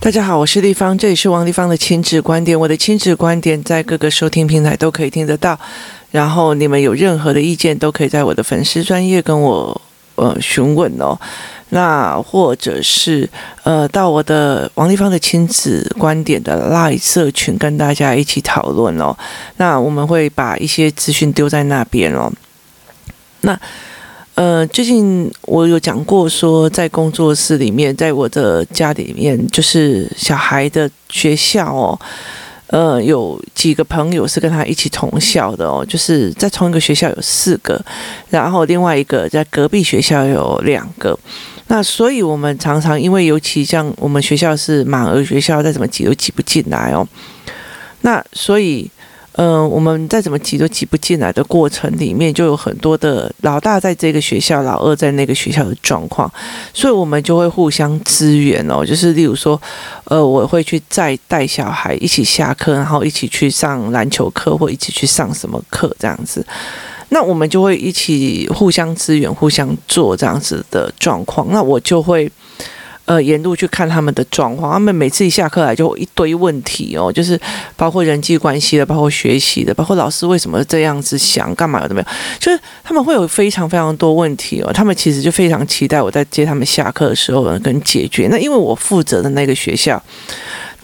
大家好，我是丽芳，这里是王丽芳的亲子观点。我的亲子观点在各个收听平台都可以听得到。然后你们有任何的意见，都可以在我的粉丝专业跟我呃询问哦。那或者是呃到我的王丽芳的亲子观点的 LINE 社群跟大家一起讨论哦。那我们会把一些资讯丢在那边哦。那。呃，最近我有讲过，说在工作室里面，在我的家里面，就是小孩的学校哦，呃，有几个朋友是跟他一起同校的哦，就是在同一个学校有四个，然后另外一个在隔壁学校有两个，那所以我们常常因为尤其像我们学校是满额学校，再怎么挤都挤不进来哦，那所以。嗯、我们再怎么挤都挤不进来的过程里面，就有很多的老大在这个学校，老二在那个学校的状况，所以我们就会互相支援哦。就是例如说，呃，我会去再带小孩一起下课，然后一起去上篮球课，或一起去上什么课这样子，那我们就会一起互相支援，互相做这样子的状况。那我就会。呃，沿路去看他们的状况，他们每次一下课来就一堆问题哦，就是包括人际关系的，包括学习的，包括老师为什么这样子想，干嘛有的没有，就是他们会有非常非常多问题哦，他们其实就非常期待我在接他们下课的时候能，跟解决。那因为我负责的那个学校。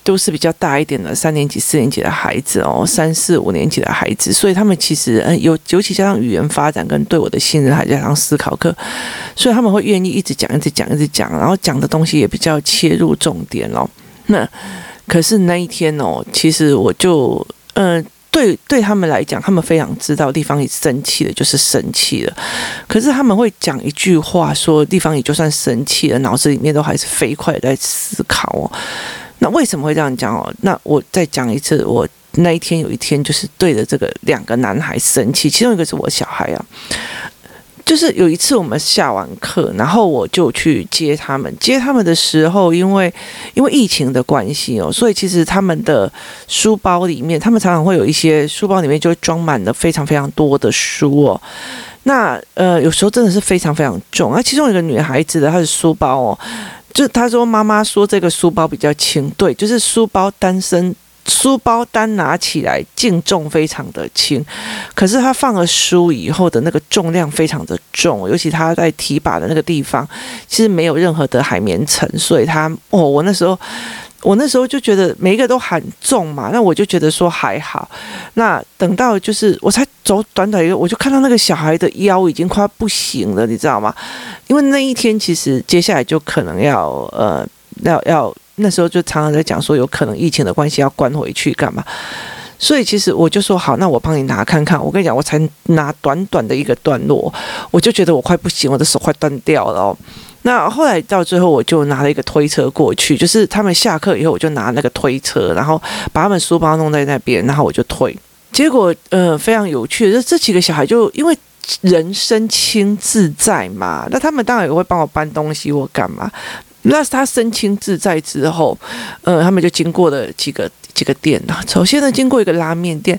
都是比较大一点的三年级、四年级的孩子哦，三四五年级的孩子，所以他们其实嗯，尤尤其加上语言发展跟对我的信任，还加上思考课，所以他们会愿意一直讲、一直讲、一直讲，然后讲的东西也比较切入重点哦。那可是那一天哦，其实我就嗯，对对他们来讲，他们非常知道地方也生气了，就是生气了。可是他们会讲一句话说，地方也就算生气了，脑子里面都还是飞快在思考哦。那为什么会这样讲哦？那我再讲一次，我那一天有一天就是对着这个两个男孩生气，其中一个是我小孩啊，就是有一次我们下完课，然后我就去接他们，接他们的时候，因为因为疫情的关系哦，所以其实他们的书包里面，他们常常会有一些书包里面就装满了非常非常多的书哦。那呃，有时候真的是非常非常重啊。其中一个女孩子的她的书包哦。就他说，妈妈说这个书包比较轻，对，就是书包单身，书包单拿起来净重非常的轻，可是他放了书以后的那个重量非常的重，尤其他在提把的那个地方，其实没有任何的海绵层，所以他哦，我那时候。我那时候就觉得每一个都很重嘛，那我就觉得说还好。那等到就是我才走短短一个，我就看到那个小孩的腰已经快不行了，你知道吗？因为那一天其实接下来就可能要呃要要那时候就常常在讲说有可能疫情的关系要关回去干嘛，所以其实我就说好，那我帮你拿看看。我跟你讲，我才拿短短的一个段落，我就觉得我快不行，我的手快断掉了哦。那后来到最后，我就拿了一个推车过去，就是他们下课以后，我就拿那个推车，然后把他们书包弄在那边，然后我就推。结果，呃，非常有趣就，这几个小孩就因为人身轻自在嘛，那他们当然也会帮我搬东西或干嘛。那是他身轻自在之后，呃，他们就经过了几个几个店呐。首先呢，经过一个拉面店。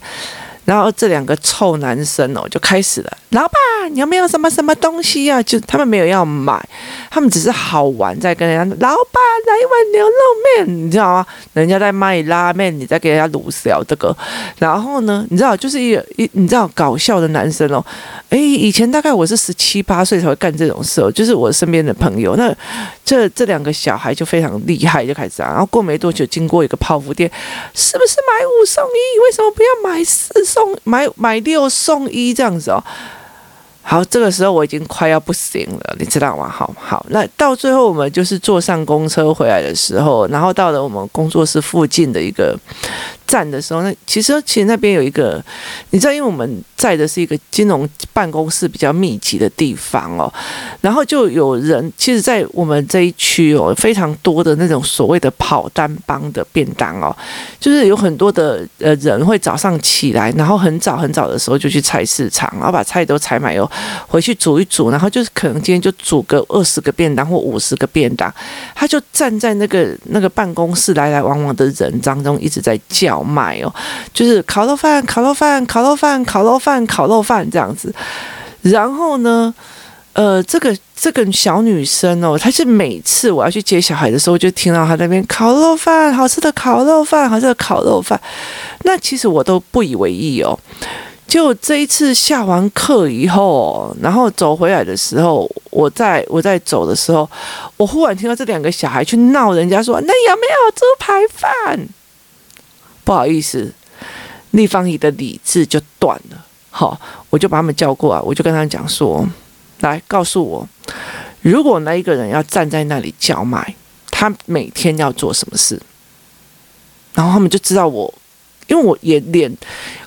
然后这两个臭男生哦，就开始了。老板，你有没有什么什么东西呀、啊？就他们没有要买，他们只是好玩，在跟人家老板来一碗牛肉面，你知道吗？人家在卖拉面，你在给人家卤小这个。然后呢，你知道，就是一一你知道搞笑的男生哦。诶，以前大概我是十七八岁才会干这种事哦，就是我身边的朋友。那这这两个小孩就非常厉害，就开始啊。然后过没多久，经过一个泡芙店，是不是买五送一？为什么不要买四？送买买六送一这样子哦，好，这个时候我已经快要不行了，你知道吗？好好，那到最后我们就是坐上公车回来的时候，然后到了我们工作室附近的一个。站的时候，那其实其实那边有一个，你知道，因为我们在的是一个金融办公室比较密集的地方哦，然后就有人，其实，在我们这一区哦，非常多的那种所谓的跑单帮的便当哦，就是有很多的呃人会早上起来，然后很早很早的时候就去菜市场，然后把菜都采买哦，回去煮一煮，然后就是可能今天就煮个二十个便当或五十个便当，他就站在那个那个办公室来来往往的人当中一直在叫。买哦，就是烤肉饭、烤肉饭、烤肉饭、烤肉饭、烤肉饭这样子。然后呢，呃，这个这个小女生哦，她是每次我要去接小孩的时候，就听到她那边烤肉饭，好吃的烤肉饭，好吃的烤肉饭。那其实我都不以为意哦。就这一次下完课以后，然后走回来的时候，我在我在走的时候，我忽然听到这两个小孩去闹人家说：“那有没有猪排饭？”不好意思，立方体的理智就断了。好，我就把他们叫过来，我就跟他们讲说。来告诉我，如果那一个人要站在那里叫卖，他每天要做什么事？然后他们就知道我，因为我也脸，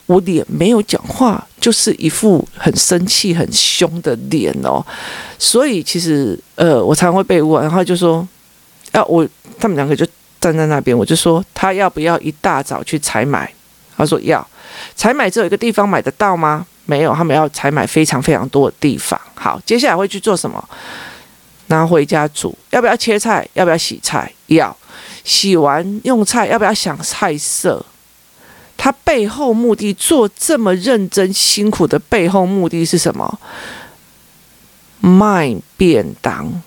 我脸没有讲话，就是一副很生气、很凶的脸哦。所以其实，呃，我常常会被问，然后就说，啊、我他们两个就站在那边，我就说他要不要一大早去采买？他说要。采买只有一个地方买得到吗？没有，他们要采买非常非常多的地方。好，接下来会去做什么？拿回家煮。要不要切菜？要不要洗菜？要。洗完用菜，要不要想菜色？他背后目的做这么认真辛苦的背后目的是什么？卖便当。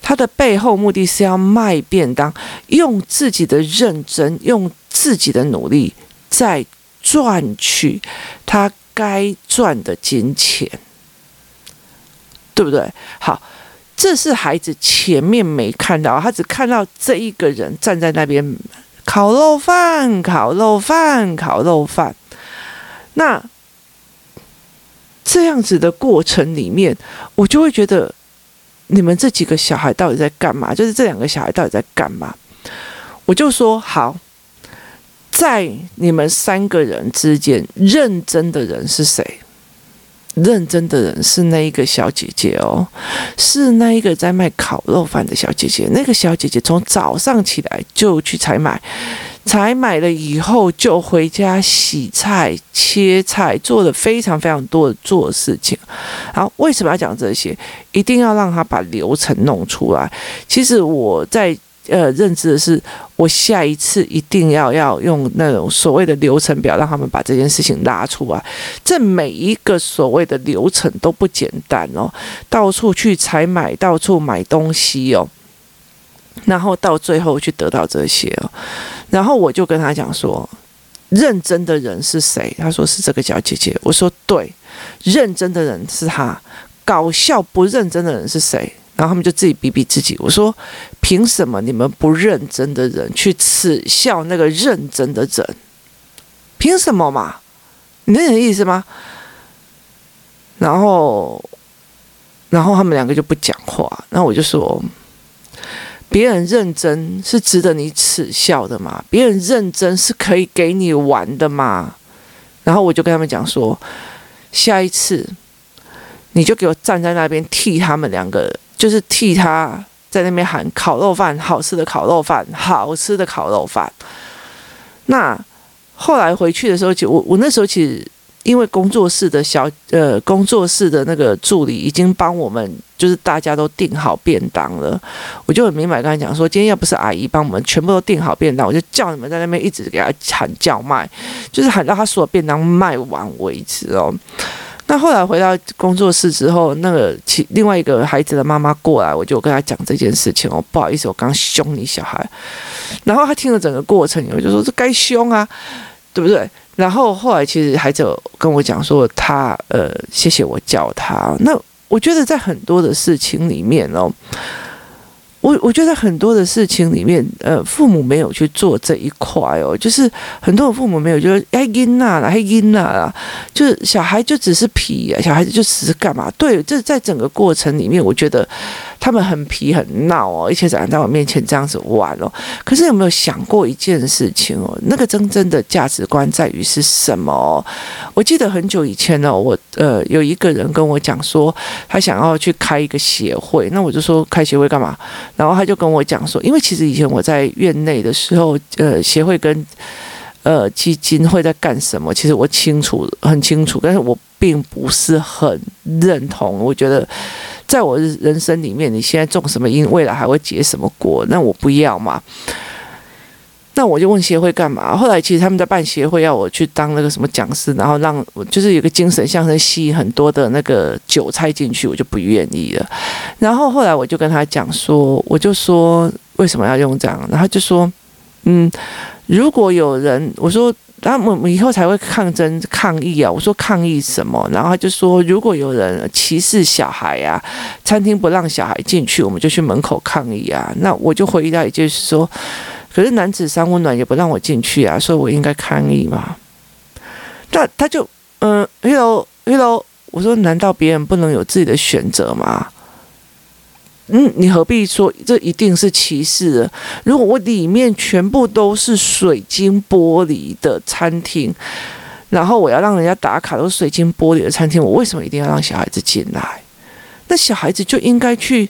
他的背后目的是要卖便当，用自己的认真，用自己的努力在赚取他。该赚的金钱，对不对？好，这是孩子前面没看到，他只看到这一个人站在那边烤肉饭、烤肉饭、烤肉饭。那这样子的过程里面，我就会觉得，你们这几个小孩到底在干嘛？就是这两个小孩到底在干嘛？我就说好。在你们三个人之间，认真的人是谁？认真的人是那一个小姐姐哦，是那一个在卖烤肉饭的小姐姐。那个小姐姐从早上起来就去采买，采买了以后就回家洗菜、切菜，做了非常非常多的做事情。好，为什么要讲这些？一定要让他把流程弄出来。其实我在。呃，认知的是，我下一次一定要要用那种所谓的流程表，让他们把这件事情拉出来。这每一个所谓的流程都不简单哦，到处去采买，到处买东西哦，然后到最后去得到这些哦。然后我就跟他讲说，认真的人是谁？他说是这个小姐姐。我说对，认真的人是他，搞笑不认真的人是谁？然后他们就自己比比自己。我说：“凭什么你们不认真的人去耻笑那个认真的人？凭什么嘛？你能懂意思吗？”然后，然后他们两个就不讲话。然后我就说：“别人认真是值得你耻笑的吗？别人认真是可以给你玩的吗？”然后我就跟他们讲说：“下一次你就给我站在那边替他们两个。”就是替他在那边喊烤肉饭，好吃的烤肉饭，好吃的烤肉饭。那后来回去的时候，就我我那时候其实因为工作室的小呃工作室的那个助理已经帮我们，就是大家都订好便当了，我就很明白跟他讲说，今天要不是阿姨帮我们全部都订好便当，我就叫你们在那边一直给他喊叫卖，就是喊到他所有便当卖完为止哦。那后来回到工作室之后，那个其另外一个孩子的妈妈过来，我就跟他讲这件事情哦，不好意思，我刚凶你小孩。然后他听了整个过程，我就说这该凶啊，对不对？然后后来其实孩子跟我讲说他呃谢谢我教他。那我觉得在很多的事情里面哦。我我觉得很多的事情里面，呃，父母没有去做这一块哦，就是很多的父母没有，就是哎，阴啊啦，哎，阴啊啦，就是小孩就只是皮啊，小孩子就只是干嘛？对，这在整个过程里面，我觉得。他们很皮很闹哦，而且长在我面前这样子玩哦。可是有没有想过一件事情哦？那个真正的价值观在于是什么？我记得很久以前呢，我呃有一个人跟我讲说，他想要去开一个协会。那我就说开协会干嘛？然后他就跟我讲说，因为其实以前我在院内的时候，呃，协会跟呃基金会在干什么？其实我清楚很清楚，但是我并不是很认同。我觉得。在我人生里面，你现在种什么因，未来还会结什么果？那我不要嘛。那我就问协会干嘛？后来其实他们在办协会，要我去当那个什么讲师，然后让我就是有个精神象征，吸引很多的那个韭菜进去，我就不愿意了。然后后来我就跟他讲说，我就说为什么要用这样？然后就说，嗯，如果有人，我说，他们以后才会抗争抗议啊。我说抗议什么？然后他就说，如果有人歧视小孩啊，餐厅不让小孩进去，我们就去门口抗议啊。那我就回答，也就是说。可是男子三温暖也不让我进去啊，所以我应该抗议嘛？那他就嗯，hello hello，我说难道别人不能有自己的选择吗？嗯，你何必说这一定是歧视？如果我里面全部都是水晶玻璃的餐厅，然后我要让人家打卡都是水晶玻璃的餐厅，我为什么一定要让小孩子进来？那小孩子就应该去。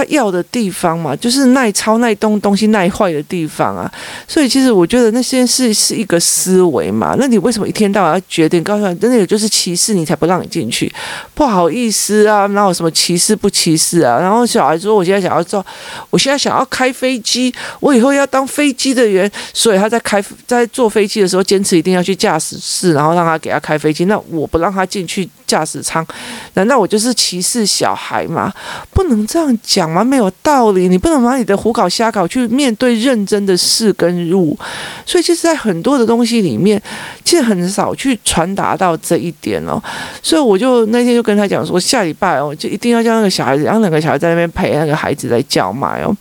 他要的地方嘛，就是耐操、耐东东西、耐坏的地方啊。所以其实我觉得那些是是一个思维嘛。那你为什么一天到晚要决定告诉他，真的有就是歧视你才不让你进去？不好意思啊，哪有什么歧视不歧视啊？然后小孩说，我现在想要做，我现在想要开飞机，我以后要当飞机的人，所以他在开在坐飞机的时候，坚持一定要去驾驶室，然后让他给他开飞机。那我不让他进去驾驶舱，难道我就是歧视小孩吗？不能这样讲。吗没有道理，你不能把你的胡搞瞎搞去面对认真的事跟物，所以其实，在很多的东西里面，其实很少去传达到这一点哦。所以我就那天就跟他讲说，下礼拜哦，就一定要叫那个小孩子，让两个小孩在那边陪那个孩子来叫卖哦。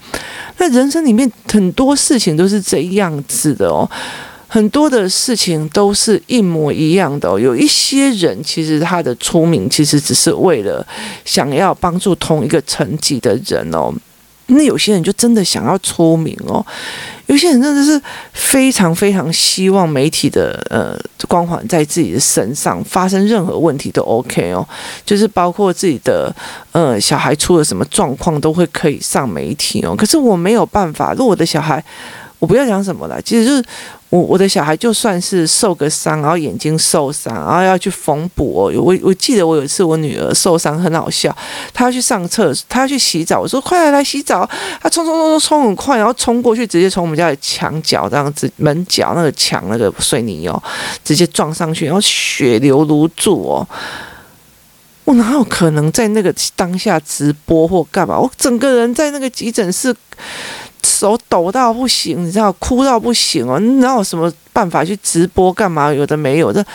那人生里面很多事情都是这样子的哦。很多的事情都是一模一样的哦。有一些人其实他的出名，其实只是为了想要帮助同一个层级的人哦。那有些人就真的想要出名哦。有些人真的是非常非常希望媒体的呃光环在自己的身上发生任何问题都 OK 哦。就是包括自己的呃小孩出了什么状况都会可以上媒体哦。可是我没有办法，如果我的小孩。我不要讲什么了，其实就是我我的小孩就算是受个伤，然后眼睛受伤，然后要去缝补哦。我我记得我有一次我女儿受伤很好笑，她要去上厕所，她要去洗澡，我说快来来洗澡，她冲冲冲冲冲很快，然后冲过去直接从我们家的墙角这样子门角那个墙那个水泥哦，直接撞上去，然后血流如注哦。我哪有可能在那个当下直播或干嘛？我整个人在那个急诊室。手抖到不行，你知道，哭到不行哦。你哪有什么办法去直播干嘛？有的没有的，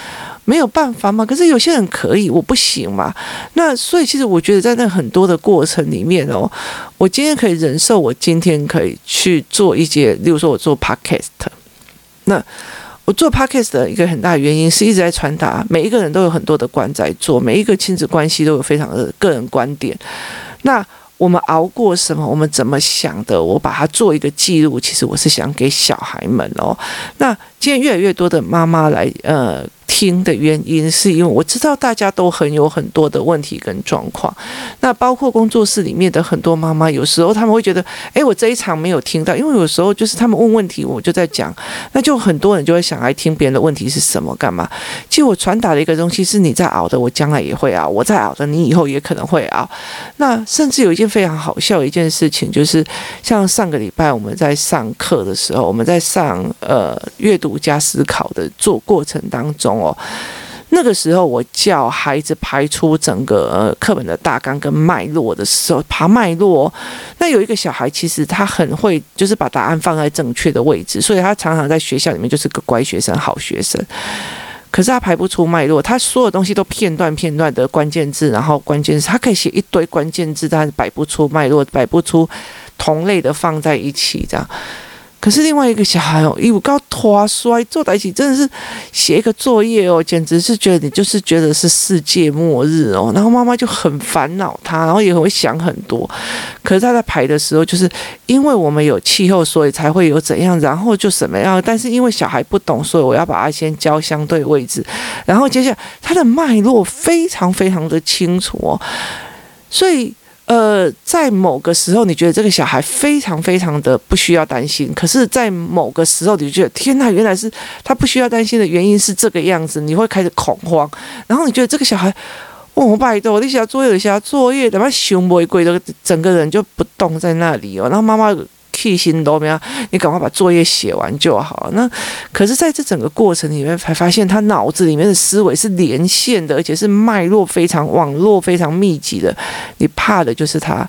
没有办法嘛。可是有些人可以，我不行嘛。那所以其实我觉得，在那很多的过程里面哦，我今天可以忍受，我今天可以去做一些，例如说我做 podcast。那我做 podcast 的一个很大原因是一直在传达，每一个人都有很多的观在做，每一个亲子关系都有非常的个人观点。那我们熬过什么？我们怎么想的？我把它做一个记录。其实我是想给小孩们哦。那今天越来越多的妈妈来，呃。听的原因是因为我知道大家都很有很多的问题跟状况，那包括工作室里面的很多妈妈，有时候他们会觉得，诶，我这一场没有听到，因为有时候就是他们问问题，我就在讲，那就很多人就会想来听别人的问题是什么干嘛？其实我传达的一个东西是你在熬的，我将来也会熬；我在熬的，你以后也可能会熬。那甚至有一件非常好笑的一件事情，就是像上个礼拜我们在上课的时候，我们在上呃阅读加思考的做过程当中。哦，那个时候我叫孩子排出整个课本的大纲跟脉络的时候，爬脉络。那有一个小孩，其实他很会，就是把答案放在正确的位置，所以他常常在学校里面就是个乖学生、好学生。可是他排不出脉络，他所有东西都片段片段的关键字，然后关键是他可以写一堆关键字，但是摆不出脉络，摆不出同类的放在一起这样。可是另外一个小孩哦，有够拖摔，坐在一起真的是写一个作业哦，简直是觉得你就是觉得是世界末日哦。然后妈妈就很烦恼他，然后也会想很多。可是他在排的时候，就是因为我们有气候，所以才会有怎样，然后就什么样。但是因为小孩不懂，所以我要把他先教相对位置，然后接下来他的脉络非常非常的清楚哦，所以。呃，在某个时候，你觉得这个小孩非常非常的不需要担心；可是，在某个时候，你就觉得天呐，原来是他不需要担心的原因是这个样子，你会开始恐慌。然后你觉得这个小孩，哦，拜托，你写作业，写作业，怎么熊玫瑰的，整个人就不动在那里哦。然后妈妈起心都没有，你赶快把作业写完就好。那可是在这整个过程里面，才发现他脑子里面的思维是连线的，而且是脉络非常网络非常密集的。你怕的就是他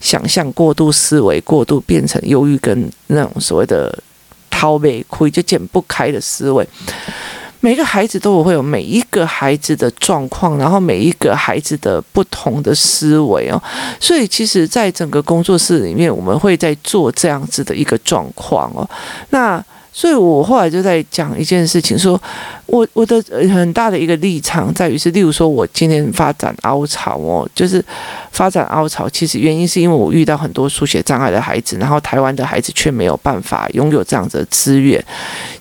想象过度、思维过度，变成忧郁跟那种所谓的掏不、亏就剪不开的思维。每个孩子都会有每一个孩子的状况，然后每一个孩子的不同的思维哦，所以其实，在整个工作室里面，我们会在做这样子的一个状况哦，那。所以我后来就在讲一件事情，说我我的很大的一个立场在于是，例如说我今天发展凹槽哦，就是发展凹槽，其实原因是因为我遇到很多书写障碍的孩子，然后台湾的孩子却没有办法拥有这样子的资源。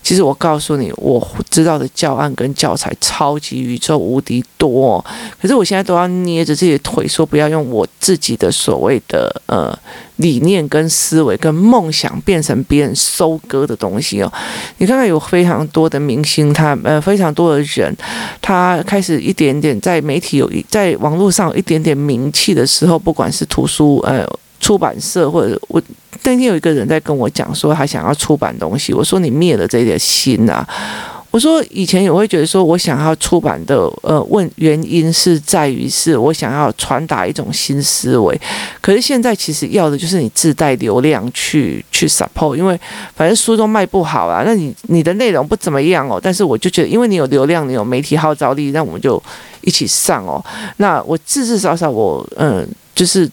其实我告诉你，我知道的教案跟教材超级宇宙无敌多，可是我现在都要捏着自己的腿，说不要用我自己的所谓的呃。理念跟思维跟梦想变成别人收割的东西哦，你看看有非常多的明星，他呃非常多的人，他开始一点点在媒体有一在网络上有一点点名气的时候，不管是图书呃出版社或者我那天有一个人在跟我讲说他想要出版东西，我说你灭了这点心啊。我说以前也会觉得说，我想要出版的，呃，问原因是在于是我想要传达一种新思维，可是现在其实要的就是你自带流量去去 support，因为反正书都卖不好啊，那你你的内容不怎么样哦，但是我就觉得，因为你有流量，你有媒体号召力，那我们就一起上哦。那我至至少少我嗯，就是。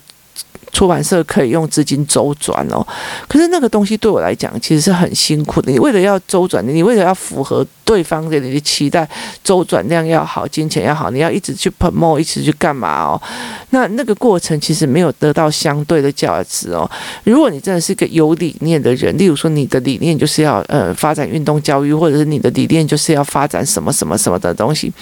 出版社可以用资金周转哦，可是那个东西对我来讲其实是很辛苦的。你为了要周转，你为了要符合对方的你的期待，周转量要好，金钱要好，你要一直去 promote，一直去干嘛哦？那那个过程其实没有得到相对的价值哦。如果你真的是一个有理念的人，例如说你的理念就是要呃发展运动教育，或者是你的理念就是要发展什么什么什么的东西。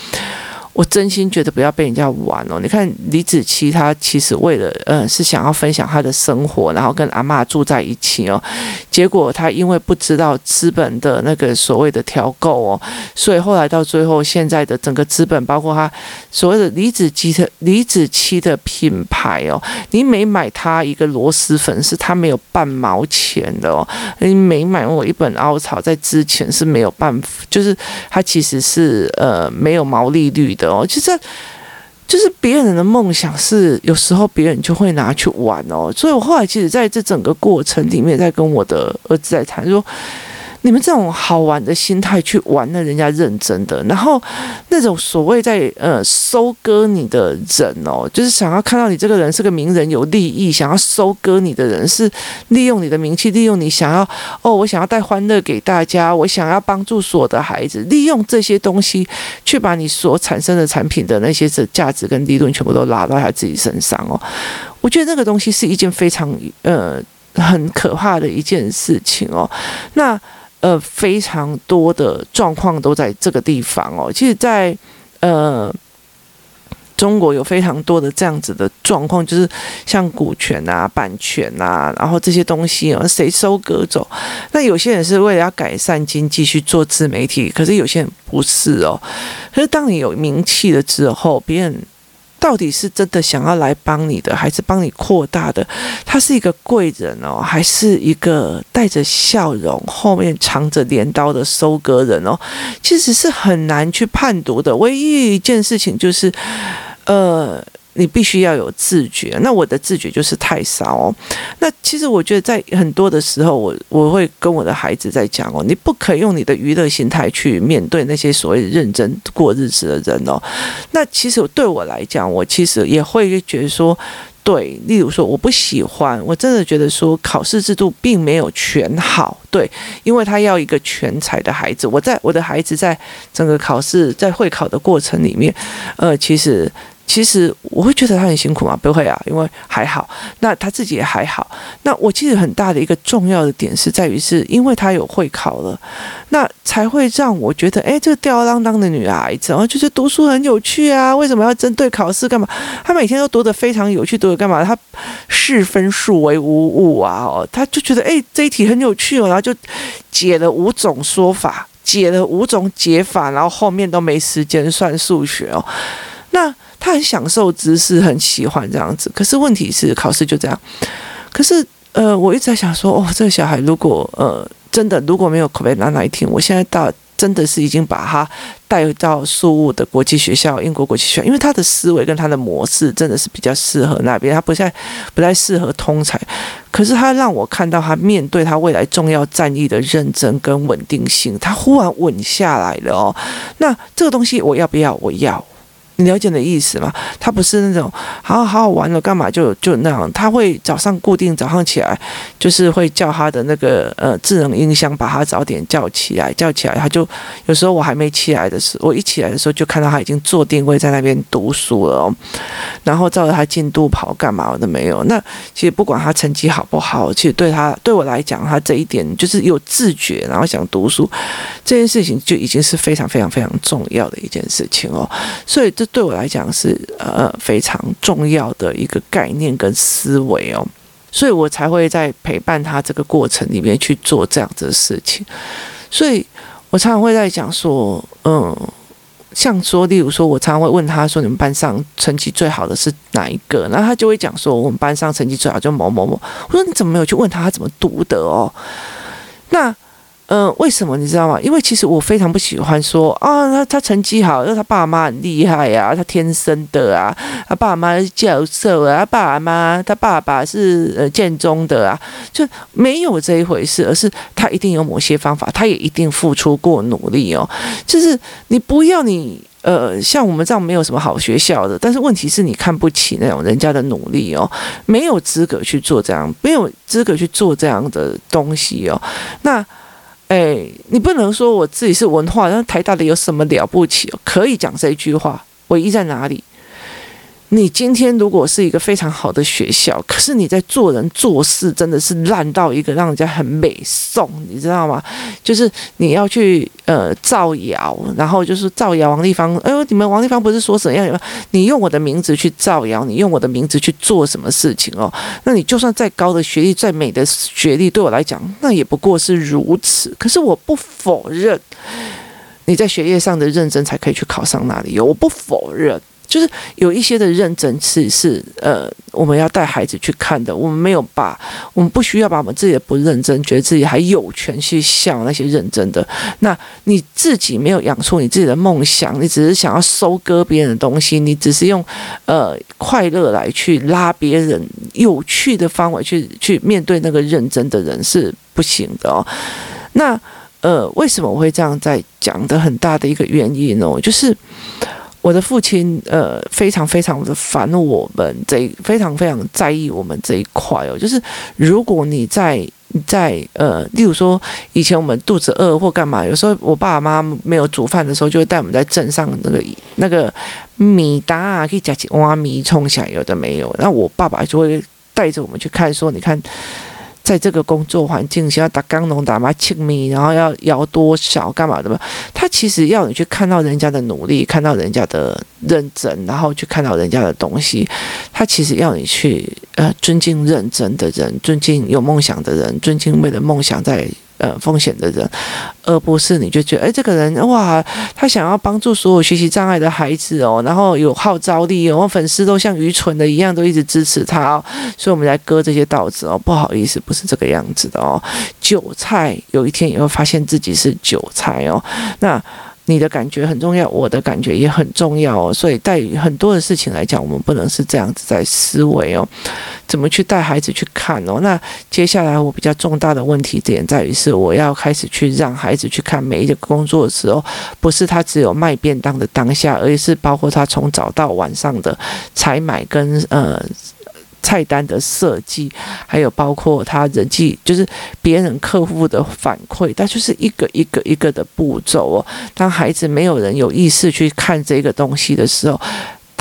我真心觉得不要被人家玩哦！你看李子柒，他其实为了呃是想要分享他的生活，然后跟阿嬷住在一起哦。结果他因为不知道资本的那个所谓的调购哦，所以后来到最后，现在的整个资本，包括他所谓的李子柒的李子柒的品牌哦，你每买他一个螺蛳粉，是他没有半毛钱的哦。你每买我一本凹槽，在之前是没有办法，就是他其实是呃没有毛利率的。哦，其实就是别人的梦想是有时候别人就会拿去玩哦，所以我后来其实在这整个过程里面，在跟我的儿子在谈说。你们这种好玩的心态去玩，那人家认真的。然后那种所谓在呃收割你的人哦，就是想要看到你这个人是个名人有利益，想要收割你的人是利用你的名气，利用你想要哦，我想要带欢乐给大家，我想要帮助所有的孩子，利用这些东西去把你所产生的产品的那些的价值跟利润全部都拉到他自己身上哦。我觉得那个东西是一件非常呃很可怕的一件事情哦。那。呃，非常多的状况都在这个地方哦。其实在，呃中国有非常多的这样子的状况，就是像股权啊、版权啊，然后这些东西哦，谁收割走？那有些人是为了要改善经济去做自媒体，可是有些人不是哦。可是当你有名气了之后，别人。到底是真的想要来帮你的，还是帮你扩大的？他是一个贵人哦，还是一个带着笑容、后面藏着镰刀的收割人哦？其实是很难去判读的。唯一一件事情就是，呃。你必须要有自觉，那我的自觉就是太少哦。那其实我觉得在很多的时候，我我会跟我的孩子在讲哦，你不可以用你的娱乐心态去面对那些所谓认真过日子的人哦。那其实对我来讲，我其实也会觉得说，对，例如说我不喜欢，我真的觉得说考试制度并没有全好，对，因为他要一个全才的孩子。我在我的孩子在整个考试在会考的过程里面，呃，其实。其实我会觉得他很辛苦吗？不会啊，因为还好。那他自己也还好。那我记得很大的一个重要的点是在于，是因为他有会考了，那才会让我觉得，哎，这个吊儿郎当的女孩子，然后就是读书很有趣啊。为什么要针对考试干嘛？他每天都读得非常有趣，读得干嘛？他视分数为无物啊！哦，他就觉得，哎，这一题很有趣哦，然后就解了五种说法，解了五种解法，然后后面都没时间算数学哦。那他很享受知识，很喜欢这样子。可是问题是，考试就这样。可是呃，我一直在想说，哦，这个小孩如果呃真的如果没有 COVID-19，我现在到。真的是已经把他带到宿雾的国际学校，英国国际学校，因为他的思维跟他的模式真的是比较适合那边，他不太不太适合通才。可是他让我看到他面对他未来重要战役的认真跟稳定性，他忽然稳下来了哦。那这个东西我要不要？我要。你了解的意思吗？他不是那种好好玩了，干嘛就就那样？他会早上固定早上起来，就是会叫他的那个呃智能音箱把他早点叫起来，叫起来他就有时候我还没起来的时候，我一起来的时候就看到他已经坐定位在那边读书了哦，然后照着他进度跑，干嘛我都没有。那其实不管他成绩好不好，其实对他对我来讲，他这一点就是有自觉，然后想读书这件事情就已经是非常非常非常重要的一件事情哦，所以。这对我来讲是呃非常重要的一个概念跟思维哦，所以我才会在陪伴他这个过程里面去做这样子的事情。所以我常常会在讲说，嗯，像说，例如说，我常常会问他说，你们班上成绩最好的是哪一个？然后他就会讲说，我们班上成绩最好就某某某。我说你怎么没有去问他他怎么读的哦？那。嗯、为什么你知道吗？因为其实我非常不喜欢说啊，他他成绩好，因为他爸妈很厉害呀，他天生的啊，他爸妈是教授啊，他爸妈他爸爸是呃建中的啊，就没有这一回事，而是他一定有某些方法，他也一定付出过努力哦。就是你不要你呃，像我们这样没有什么好学校的，但是问题是你看不起那种人家的努力哦，没有资格去做这样，没有资格去做这样的东西哦，那。哎，你不能说我自己是文化，那台大的有什么了不起？可以讲这句话，唯一在哪里？你今天如果是一个非常好的学校，可是你在做人做事真的是烂到一个让人家很美颂，你知道吗？就是你要去呃造谣，然后就是造谣王丽芳。哎呦，你们王丽芳不是说怎样？你用我的名字去造谣，你用我的名字去做什么事情哦？那你就算再高的学历，再美的学历，对我来讲，那也不过是如此。可是我不否认你在学业上的认真才可以去考上那里，我不否认。就是有一些的认真是是呃，我们要带孩子去看的。我们没有把，我们不需要把我们自己的不认真，觉得自己还有权去笑那些认真的。那你自己没有养出你自己的梦想，你只是想要收割别人的东西，你只是用呃快乐来去拉别人有趣的方法去去面对那个认真的人是不行的哦。那呃，为什么我会这样在讲的很大的一个原因呢？就是。我的父亲，呃，非常非常的烦我们这一，非常非常在意我们这一块哦。就是如果你在在呃，例如说以前我们肚子饿或干嘛，有时候我爸爸妈妈没有煮饭的时候，就会带我们在镇上那个那个米达啊，可以夹起挖米冲起来，有的没有。那我爸爸就会带着我们去看，说你看。在这个工作环境下，打钢农打嘛清米，然后要摇多少干嘛的嘛？他其实要你去看到人家的努力，看到人家的认真，然后去看到人家的东西。他其实要你去呃尊敬认真的人，尊敬有梦想的人，尊敬为了梦想在。呃，风险的人，而不是你就觉得，哎，这个人哇，他想要帮助所有学习障碍的孩子哦，然后有号召力哦，粉丝都像愚蠢的一样，都一直支持他哦，所以我们来割这些稻子哦，不好意思，不是这个样子的哦，韭菜有一天也会发现自己是韭菜哦，那。你的感觉很重要，我的感觉也很重要哦。所以，带很多的事情来讲，我们不能是这样子在思维哦。怎么去带孩子去看哦？那接下来我比较重大的问题点在于是，我要开始去让孩子去看每一个工作的时候，不是他只有卖便当的当下，而是包括他从早到晚上的采买跟呃。菜单的设计，还有包括他人际，就是别人客户的反馈，它就是一个一个一个的步骤哦。当孩子没有人有意识去看这个东西的时候。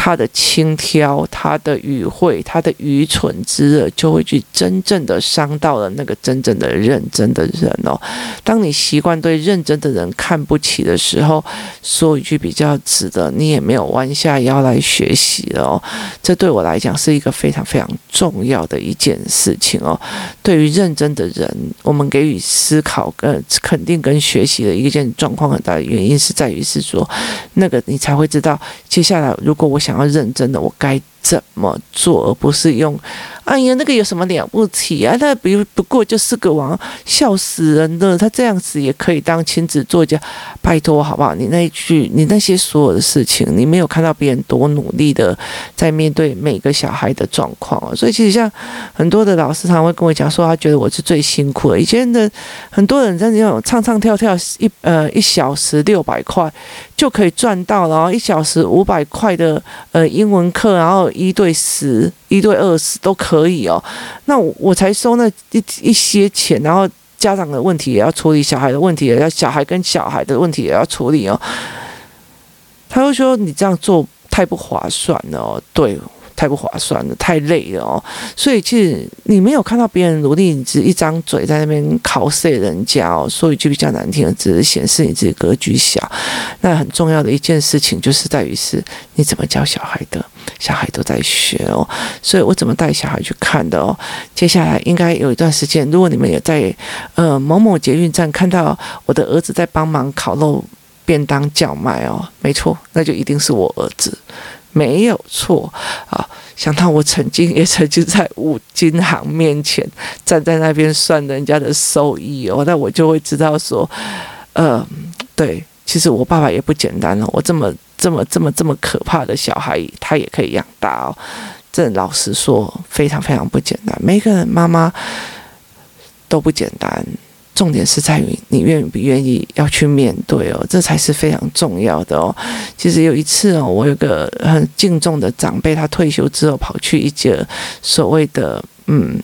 他的轻佻，他的愚慧，他的愚蠢之恶，就会去真正的伤到了那个真正的认真的人哦。当你习惯对认真的人看不起的时候，说一句比较直的，你也没有弯下腰来学习哦。这对我来讲是一个非常非常重要的一件事情哦。对于认真的人，我们给予思考跟肯定跟学习的一件状况很大的原因是在于是说，那个你才会知道接下来如果我想。想要认真的，我该怎么做，而不是用，哎呀，那个有什么了不起啊？那比如不过就是个王，笑死人了。他这样子也可以当亲子作家，拜托好不好？你那一句，你那些所有的事情，你没有看到别人多努力的在面对每个小孩的状况。所以其实像很多的老师常会跟我讲说，他觉得我是最辛苦的。以前的很多人在那种唱唱跳跳一呃一小时六百块就可以赚到，然后一小时五百块的呃英文课，然后。一对十，一对二十都可以哦。那我，我才收那一一些钱，然后家长的问题也要处理，小孩的问题也要，小孩跟小孩的问题也要处理哦。他会说你这样做太不划算了，对。太不划算了，太累了哦。所以其实你没有看到别人努力，你只一张嘴在那边考试人家哦。说一句比较难听的，只是显示你自己格局小。那很重要的一件事情就是在于是你怎么教小孩的，小孩都在学哦。所以我怎么带小孩去看的哦。接下来应该有一段时间，如果你们也在呃某某捷运站看到我的儿子在帮忙烤肉便当叫卖哦，没错，那就一定是我儿子。没有错啊！想到我曾经也曾经在五金行面前站在那边算人家的收益哦，那我就会知道说，呃，对，其实我爸爸也不简单哦，我这么这么这么这么可怕的小孩，他也可以养大哦。这老实说，非常非常不简单，每个人妈妈都不简单。重点是在于你愿不愿意要去面对哦，这才是非常重要的哦。其实有一次哦，我有个很敬重的长辈，他退休之后跑去一个所谓的嗯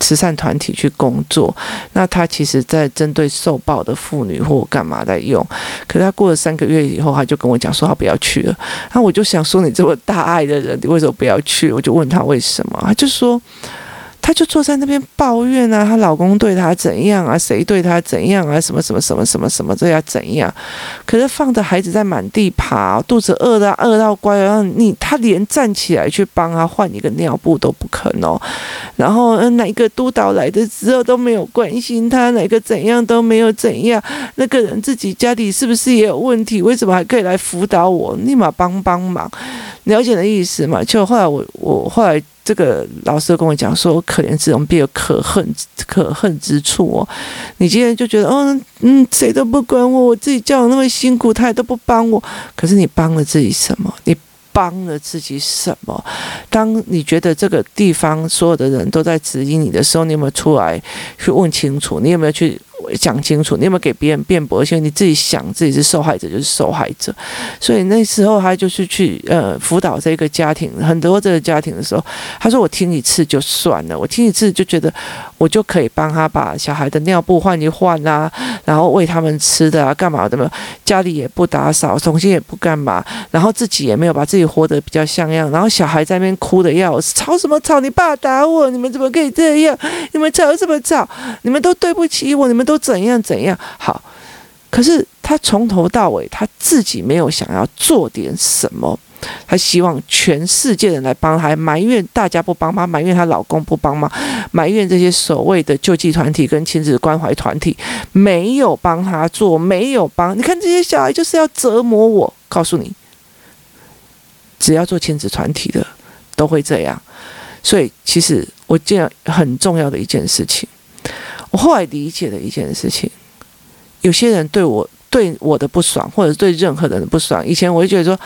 慈善团体去工作。那他其实在针对受暴的妇女或干嘛在用。可是他过了三个月以后，他就跟我讲说他不要去了。那我就想说，你这么大爱的人，你为什么不要去？我就问他为什么，他就说。她就坐在那边抱怨啊，她老公对她怎样啊，谁对她怎样啊，什么什么什么什么什么这要怎样？可是放着孩子在满地爬，肚子饿到饿到乖，然后你她连站起来去帮他换一个尿布都不肯哦。然后哪个督导来的时候都没有关心他，哪个怎样都没有怎样。那个人自己家里是不是也有问题？为什么还可以来辅导我？立马帮帮忙，了解的意思嘛？就后来我我后来。这个老师跟我讲说，可怜之人必有可恨可恨之处哦。你今天就觉得，嗯嗯，谁都不管我，我自己教的那么辛苦，他也都不帮我。可是你帮了自己什么？你帮了自己什么？当你觉得这个地方所有的人都在指引你的时候，你有没有出来去问清楚？你有没有去？讲清楚，你有没有给别人辩驳？而且你自己想自己是受害者就是受害者，所以那时候他就是去呃辅导这个家庭，很多这个家庭的时候，他说我听一次就算了，我听一次就觉得我就可以帮他把小孩的尿布换一换啊，然后喂他们吃的啊，干嘛的嘛？家里也不打扫，重新也不干嘛，然后自己也没有把自己活得比较像样，然后小孩在那边哭的要死，吵什么吵？你爸打我，你们怎么可以这样？你们吵什么吵？你们都对不起我，你们都。怎样怎样好？可是他从头到尾他自己没有想要做点什么，他希望全世界人来帮他，埋怨大家不帮忙，埋怨她老公不帮忙，埋怨这些所谓的救济团体跟亲子关怀团体没有帮他做，没有帮。你看这些小孩就是要折磨我，告诉你，只要做亲子团体的都会这样。所以其实我这样很重要的一件事情。我后来理解的一件事情，有些人对我对我的不爽，或者对任何人的不爽，以前我就觉得说，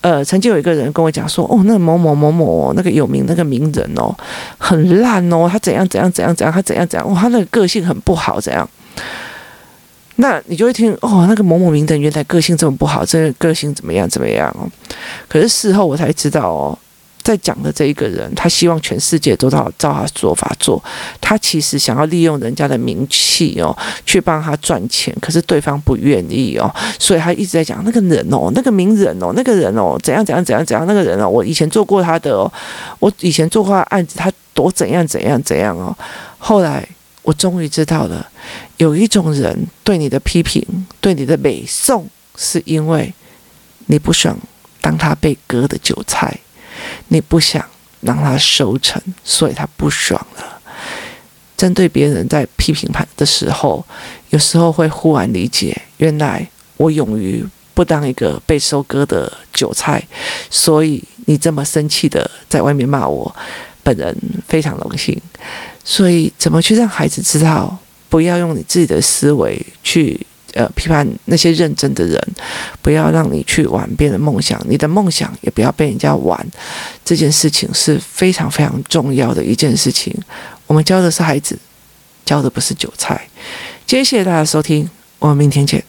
呃，曾经有一个人跟我讲说，哦，那某某某某那个有名那个名人哦，很烂哦，他怎样怎样怎样怎样，他怎样怎样，哇，他那个个性很不好，怎样？那你就会听，哦，那个某某名人原来个性这么不好，这个个性怎么样怎么样哦？可是事后我才知道哦。在讲的这一个人，他希望全世界都照照他做法做。他其实想要利用人家的名气哦，去帮他赚钱。可是对方不愿意哦，所以他一直在讲那个人哦，那个名人哦，那个人哦，怎样怎样怎样怎样，那个人哦，我以前做过他的哦，我以前做过他的案子，他多怎样怎样怎样哦。后来我终于知道了，有一种人对你的批评，对你的美颂，是因为你不想当他被割的韭菜。你不想让他收成，所以他不爽了。针对别人在批评他的时候，有时候会忽然理解，原来我勇于不当一个被收割的韭菜，所以你这么生气的在外面骂我，本人非常荣幸。所以，怎么去让孩子知道，不要用你自己的思维去呃，批判那些认真的人，不要让你去玩别人的梦想，你的梦想也不要被人家玩。这件事情是非常非常重要的一件事情。我们教的是孩子，教的不是韭菜。今天谢谢大家收听，我们明天见。